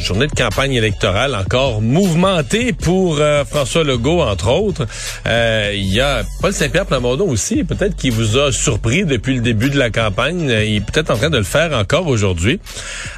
journée de campagne électorale encore mouvementée pour euh, François Legault, entre autres. Euh, il y a Paul Saint-Pierre Plamondon aussi, peut-être qui vous a surpris depuis le début de la campagne. Il est peut-être en train de le faire encore aujourd'hui.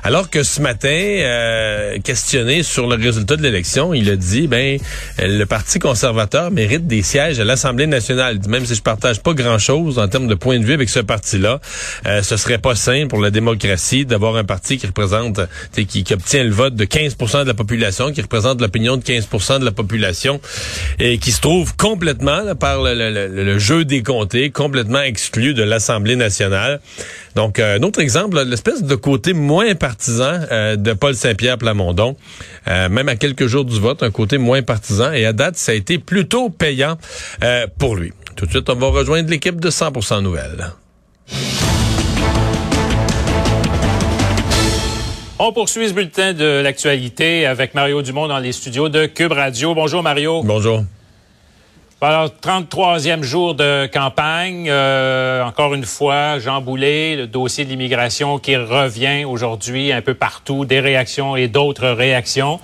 Alors que ce matin, euh, questionné sur le résultat de l'élection, il a dit, ben, le Parti conservateur mérite des sièges à l'Assemblée nationale. Même si je partage pas grand-chose en termes de point de vue avec ce parti-là, ce serait pas simple pour la démocratie d'avoir un parti qui représente, qui, qui obtient le vote de 15 de la population, qui représente l'opinion de 15 de la population, et qui se trouve complètement, par le, jeu des comtés, complètement exclu de l'Assemblée nationale. Donc, euh, un autre exemple, l'espèce de côté moins partisan euh, de Paul Saint-Pierre Plamondon, euh, même à quelques jours du vote, un côté moins partisan, et à date, ça a été plutôt payant pour lui. Tout de suite, on va rejoindre l'équipe de 100% Nouvelles. On poursuit ce bulletin de l'actualité avec Mario Dumont dans les studios de Cube Radio. Bonjour Mario. Bonjour. Alors, 33e jour de campagne. Euh, encore une fois, Jean Boulet, le dossier de l'immigration qui revient aujourd'hui un peu partout, des réactions et d'autres réactions.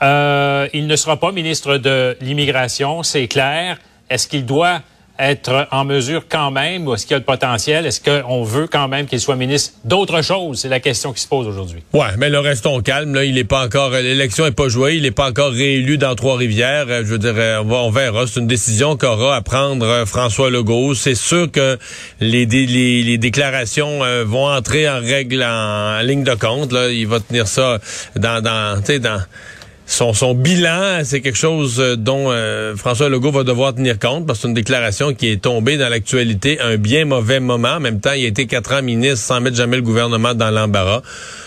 Euh, il ne sera pas ministre de l'immigration, c'est clair. Est-ce qu'il doit être en mesure quand même, ou est-ce qu'il y a le potentiel? Est-ce qu'on veut quand même qu'il soit ministre d'autre chose? C'est la question qui se pose aujourd'hui. Ouais, mais le restons calme. Là, il est pas encore, l'élection est pas jouée. Il n'est pas encore réélu dans Trois-Rivières. Euh, je veux dire, euh, on, verra. C'est une décision qu'aura à prendre euh, François Legault. C'est sûr que les, déclarations vont entrer en règle, en, ligne de compte. Là, il va tenir ça dans, dans, tu sais, dans son, bilan, c'est quelque chose euh, dont euh, François Legault va devoir tenir compte parce que c'est une déclaration qui est tombée dans l'actualité un bien mauvais moment. En même temps, il a été quatre ans ministre sans mettre jamais le gouvernement dans l'embarras.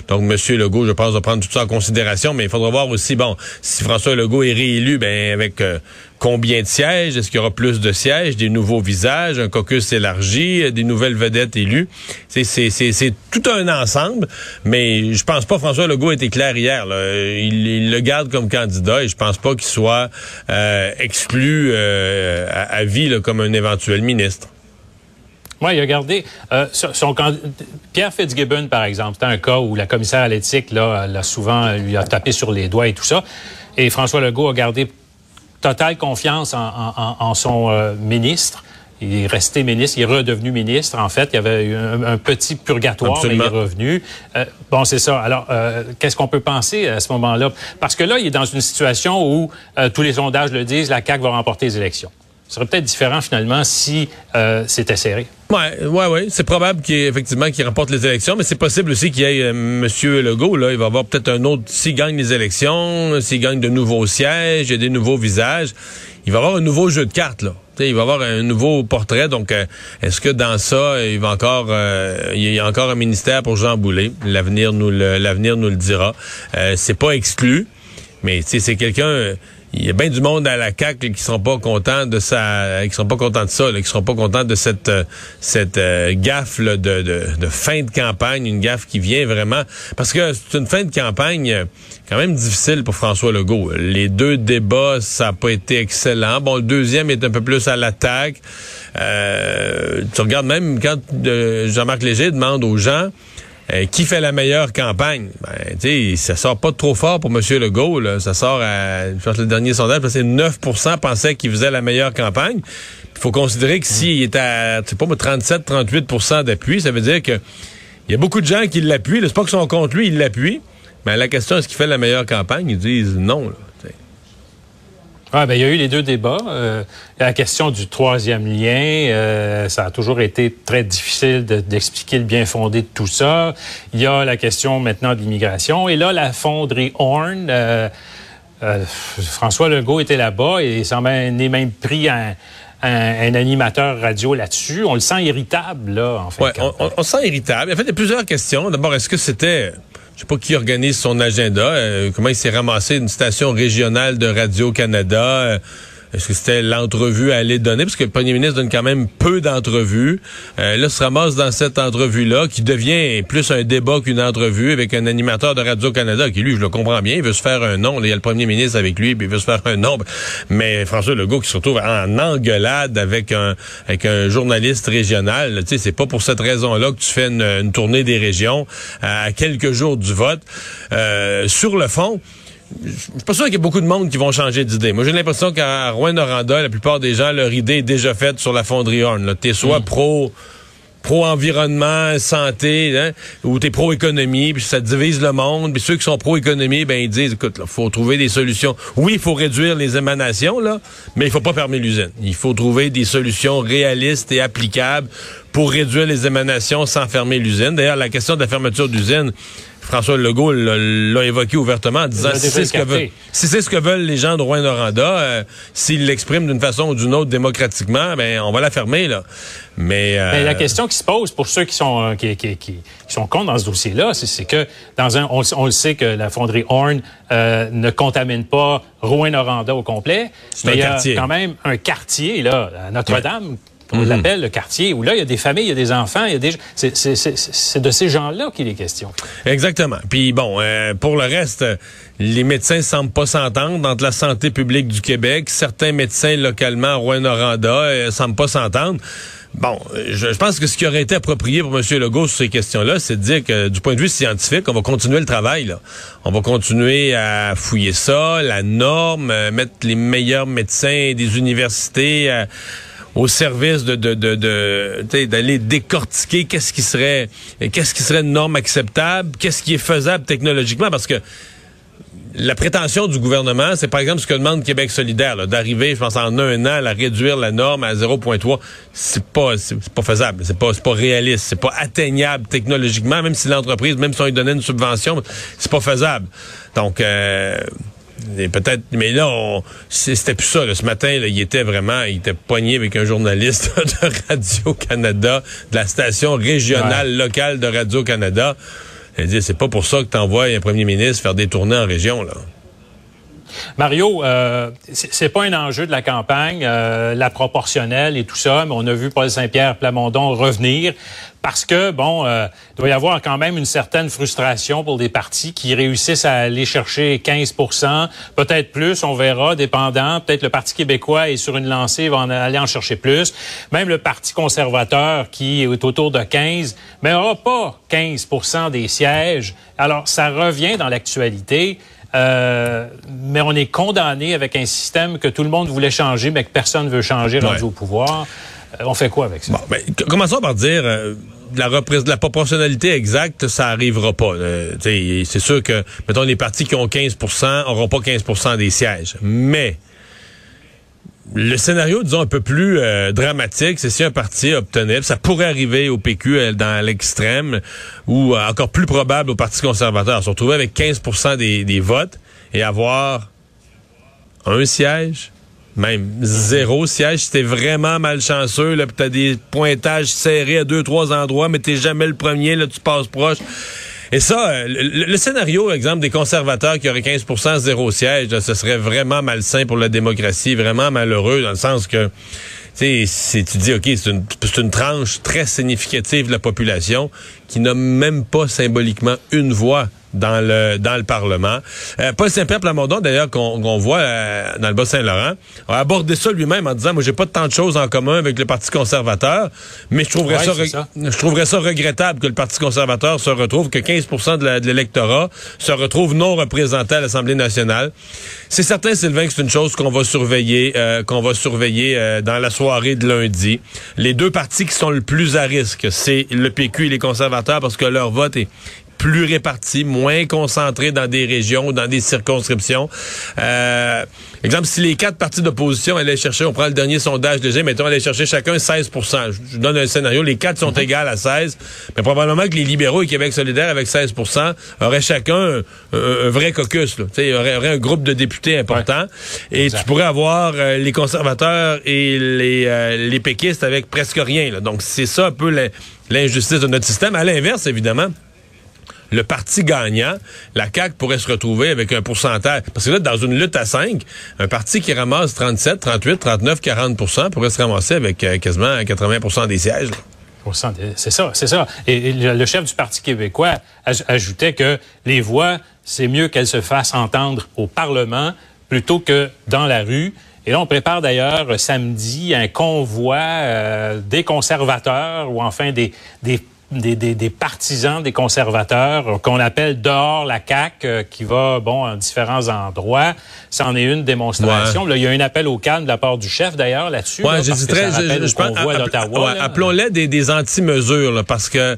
Donc, M. Legault, je pense, va prendre tout ça en considération, mais il faudra voir aussi, bon, si François Legault est réélu, ben avec euh, combien de sièges? Est-ce qu'il y aura plus de sièges, des nouveaux visages, un caucus élargi, des nouvelles vedettes élues? C'est tout un ensemble, mais je pense pas François Legault était clair hier. Il, le garde comme candidat et je pense pas qu'il soit euh, exclu euh, à, vie comme un éventuel ministre. Oui, il a gardé euh, son, Pierre Fitzgibbon, par exemple, c'était un cas où la commissaire à l'éthique là, l'a souvent lui a tapé sur les doigts et tout ça. Et François Legault a gardé totale confiance en, son euh, ministre. Il est resté ministre, il est redevenu ministre. En fait, il y avait eu un, petit purgatoire, mais il est revenu. Euh, bon, c'est ça. Alors, qu'est-ce qu'on peut penser à ce moment-là? Parce que là, il est dans une situation où tous les sondages le disent, la CAQ va remporter les élections. Ce serait peut-être différent finalement si euh, c'était serré. Ouais, ouais, ouais. C'est probable qu'il effectivement qu'il remporte les élections, mais c'est possible aussi qu'il y ait euh, Monsieur Legault. Là, il va avoir peut-être un autre. S'il gagne les élections, s'il gagne de nouveaux sièges, il y a des nouveaux visages, il va avoir un nouveau jeu de cartes là. il va avoir un nouveau portrait. Donc, euh, est-ce que dans ça, il va encore, il y a encore un ministère pour Jean Boulet? L'avenir nous le, l'avenir nous le dira. c'est pas exclu, mais c'est quelqu'un il y a bien du monde à la CAQ qui sont pas contents de ça, qui sont pas contents de ça, là, qui sont pas contents de cette euh, cette euh, gaffe de, de, de, fin de campagne, une gaffe qui vient vraiment parce que c'est une fin de campagne euh, quand même difficile pour François Legault. Les deux débats, ça n'a pas été excellent. Bon, le deuxième est un peu plus à l'attaque. tu regardes même quand Jean-Marc Léger demande aux gens euh, qui fait la meilleure campagne? Ben, tu sais, ça sort pas trop fort pour M. Legault. Là. Ça sort à, je pense le dernier sondage, c'est 9% pensaient qu'il faisait la meilleure campagne. Il faut considérer que s'il est à, je sais pas, 37-38% d'appui, ça veut dire que il y a beaucoup de gens qui l'appuient. C'est pas qu'ils sont contre lui, ils l'appuient. Mais la question, est-ce qu'il fait la meilleure campagne? Ils disent non. Ah, ben, il y a eu les deux débats. Euh, la question du troisième lien, euh, ça a toujours été très difficile d'expliquer le bien fondé de tout ça. Il y a la question maintenant de l'immigration. Et là, la fonderie Horn, euh, François Legault était là-bas et il s'en est même pris un, un, animateur radio là-dessus. On le sent irritable, là, en fait. Ouais, on, on, sent irritable. Il y a plusieurs questions. D'abord, est-ce que c'était je sais pas qui organise son agenda, comment il s'est ramassé une station régionale de Radio-Canada. Est-ce que c'était l'entrevue à aller donner? Parce que le premier ministre donne quand même peu d'entrevues. Euh, là, se ramasse dans cette entrevue-là, qui devient plus un débat qu'une entrevue avec un animateur de Radio-Canada, qui lui, je le comprends bien, il veut se faire un nom. il y a le premier ministre avec lui, puis il veut se faire un nom. Mais François Legault qui se retrouve en engueulade avec un, avec un journaliste régional, tu sais, c'est pas pour cette raison-là que tu fais une, tournée des régions à quelques jours du vote. Euh, sur le fond, je suis pas sûr qu'il y ait beaucoup de monde qui vont changer d'idée. Moi, j'ai l'impression qu'à Rouen-Noranda, la plupart des gens, leur idée est déjà faite sur la fonderie Horn. T'es soit mm. pro pro-environnement, santé, hein, ou t'es pro-économie, puis ça divise le monde. Puis ceux qui sont pro-économie, ben ils disent, écoute, il faut trouver des solutions. Oui, il faut réduire les émanations, là, mais il faut pas fermer l'usine. Il faut trouver des solutions réalistes et applicables pour réduire les émanations sans fermer l'usine. D'ailleurs, la question de la fermeture d'usine, François Legault l'a évoqué ouvertement en disant si c'est ce, que veulent, si c'est ce que veulent les gens de Rouen-Noranda, euh, s'ils l'expriment d'une façon ou d'une autre démocratiquement, ben on va la fermer là. Mais, euh, la question qui se pose pour ceux qui sont euh, qui, qui, qui, sont contre dans ce dossier-là, c'est que dans un on, on, le sait que la fonderie Horn ne contamine pas Rouen-Noranda au complet, mais il y a quand même un quartier là à Notre-Dame on mhm. l'appelle le quartier, où là, il y a des familles, il y a des enfants, il y a des... C'est de ces gens-là qu'il est question. Exactement. Puis bon, euh, pour le reste, les médecins semblent pas s'entendre entre la santé publique du Québec. Certains médecins localement à Rouen-Noranda euh, semblent pas s'entendre. Bon, je, pense que ce qui aurait été approprié pour M. Legault sur ces questions-là, c'est de dire que du point de vue scientifique, on va continuer le travail. Là. On va continuer à fouiller ça, la norme, euh, mettre les meilleurs médecins des universités à au service de d'aller décortiquer qu'est-ce qui serait qu'est-ce qui serait une norme acceptable, qu'est-ce qui est faisable technologiquement parce que la prétention du gouvernement, c'est par exemple ce que demande Québec solidaire, d'arriver, je pense, en un an à réduire la norme à 0,3. C'est pas, c'est pas faisable, c'est pas, pas réaliste, c'est pas atteignable technologiquement, même si l'entreprise, même si on lui donnait une subvention, c'est pas faisable. Donc, euh, peut-être, mais là, c'était plus ça. Ce matin, il était vraiment, il était poigné avec un journaliste de Radio-Canada, de la station régionale locale de Radio-Canada. Elle dit, c'est pas pour ça que tu envoies un premier ministre faire des tournées en région, là. Mario, euh, c'est pas un enjeu de la campagne, euh, la proportionnelle et tout ça, mais on a vu Paul Saint-Pierre Plamondon revenir parce que, bon, euh, il doit y avoir quand même une certaine frustration pour des partis qui réussissent à aller chercher 15% peut-être plus, on verra, dépendant. Peut-être le Parti québécois est sur une lancée, va en aller en chercher plus. Même le Parti conservateur qui est autour de 15, mais n'aura pas 15% des sièges. Alors, ça revient dans l'actualité. Euh, mais on est condamné avec un système que tout le monde voulait changer, mais que personne ne veut changer rendu au pouvoir. Euh, on fait quoi avec ça? Bon, ben, commençons par dire... Euh, la, la proportionnalité exacte, ça arrivera pas. c'est sûr que, mettons, les partis qui ont 15% n'auront pas 15% des sièges. Mais le scénario, disons, un peu plus euh, dramatique, c'est si un parti obtenait, ça pourrait arriver au PQ euh, dans l'extrême, ou euh, encore plus probable au Parti conservateur, se retrouver avec 15 des, des votes et avoir un siège, même zéro siège. Si t'es vraiment malchanceux, là, t'as des pointages serrés à deux, trois endroits, mais t'es jamais le premier, là, tu passes proche. Et ça, euh, le, scénario, exemple, des conservateurs qui auraient 15% zéro siège, ce serait vraiment malsain pour la démocratie, vraiment malheureux, dans le sens que tu sais, tu dis, OK, c'est une, une tranche très significative de la population qui n'a même pas symboliquement une voix dans le dans le Parlement. Euh, Paul Saint-Pierre Plamondon, d'ailleurs, qu'on voit euh, dans le Bas-Saint-Laurent, a abordé ça lui-même en disant, moi, j'ai pas tant de choses en commun avec le Parti conservateur, mais je trouverais ça, je trouverais ça regrettable que le Parti conservateur se retrouve, que 15% de l'électorat se retrouve non représenté à l'Assemblée nationale. C'est certain, Sylvain, que c'est une chose qu'on va surveiller, euh, qu'on va surveiller euh, dans la soirée de lundi. Les deux partis qui sont le plus à risque, c'est le PQ et les conservateurs, parce que leur vote est plus répartis, moins concentrés dans des régions ou dans des circonscriptions. Euh, exemple, si les quatre partis d'opposition allaient chercher, on prend le dernier sondage déjà, mettons, allaient chercher chacun 16% Je donne un scénario, les quatre sont mm égales à 16, mais probablement que les libéraux et Québec solidaire avec 16% auraient chacun un, vrai caucus, là. Il y aurait, un groupe de députés important. Et tu pourrais avoir euh, les conservateurs et les, euh, les péquistes avec presque rien. Là. Donc, c'est ça un peu l'injustice de notre système. À l'inverse, évidemment, le parti gagnant, la CAQ pourrait se retrouver avec un pourcentage. Parce que là, dans une lutte à 5, un parti qui ramasse 37, 38, 39, 40 pourrait se ramasser avec euh, quasiment 80 des sièges. C'est ça, c'est ça. Et, le chef du Parti québécois ajoutait que les voix, c'est mieux qu'elles se fassent entendre au Parlement plutôt que dans la rue. Et là, on prépare d'ailleurs samedi un convoi euh, des conservateurs ou enfin des des, des, des, partisans des conservateurs qu'on appelle dehors la CAC euh, qui va bon en différents endroits. C'en est une démonstration. Là, il y a un appel au calme de la part du chef d'ailleurs là-dessus. Ouais, j'hésiterais. Je, je, pense, appelons-les des, des anti-mesures parce que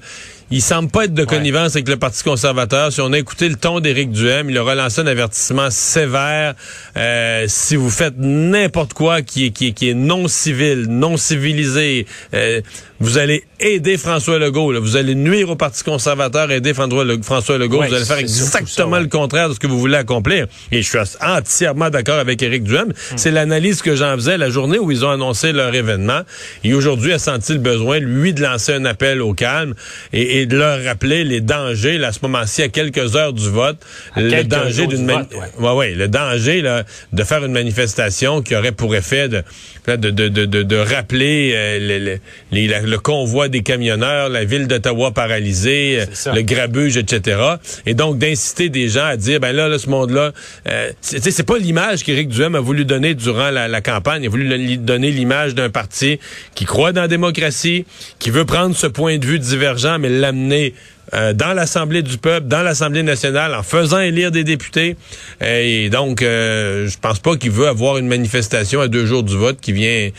il semble pas être de connivence avec le Parti conservateur. Si on a écouté le ton d'Éric Duhem, il a relancé un avertissement sévère. Euh, si vous faites n'importe quoi qui est, qui, est, qui est non civil, non civilisé, euh, vous allez aider François Legault. Là. Vous allez nuire au Parti conservateur, aider François Legault. vous allez faire exactement le contraire de ce que vous voulez accomplir. Et je suis entièrement d'accord avec Éric Duhem. Hmm. C'est l'analyse que j'en faisais la journée où ils ont annoncé leur événement. Et aujourd'hui, a senti le besoin, lui, de lancer un appel au calme et et de leur rappeler les dangers, là, à ce moment-ci, à quelques heures du vote, le danger d'une ouais. ouais, le danger là, de faire une manifestation qui aurait pour effet de, de, de, de, de rappeler euh, le, le, convoi des camionneurs, la ville d'Ottawa paralysée, euh, le grabuge, etc. Et donc d'inciter des gens à dire, ben là, là ce monde-là, euh, c'est pas l'image qu'Éric Duhem a voulu donner durant la, la campagne. Il a voulu donner l'image d'un parti qui croit dans la démocratie, qui veut prendre ce point de vue divergent, mais amener euh, dans l'Assemblée du peuple, dans l'Assemblée nationale, en faisant élire des députés. Et donc, euh, je pense pas qu'il veut avoir une manifestation à deux jours du vote qui vient,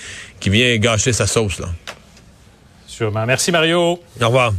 qui vient gâcher sa sauce. Là. Merci, Mario. Au revoir.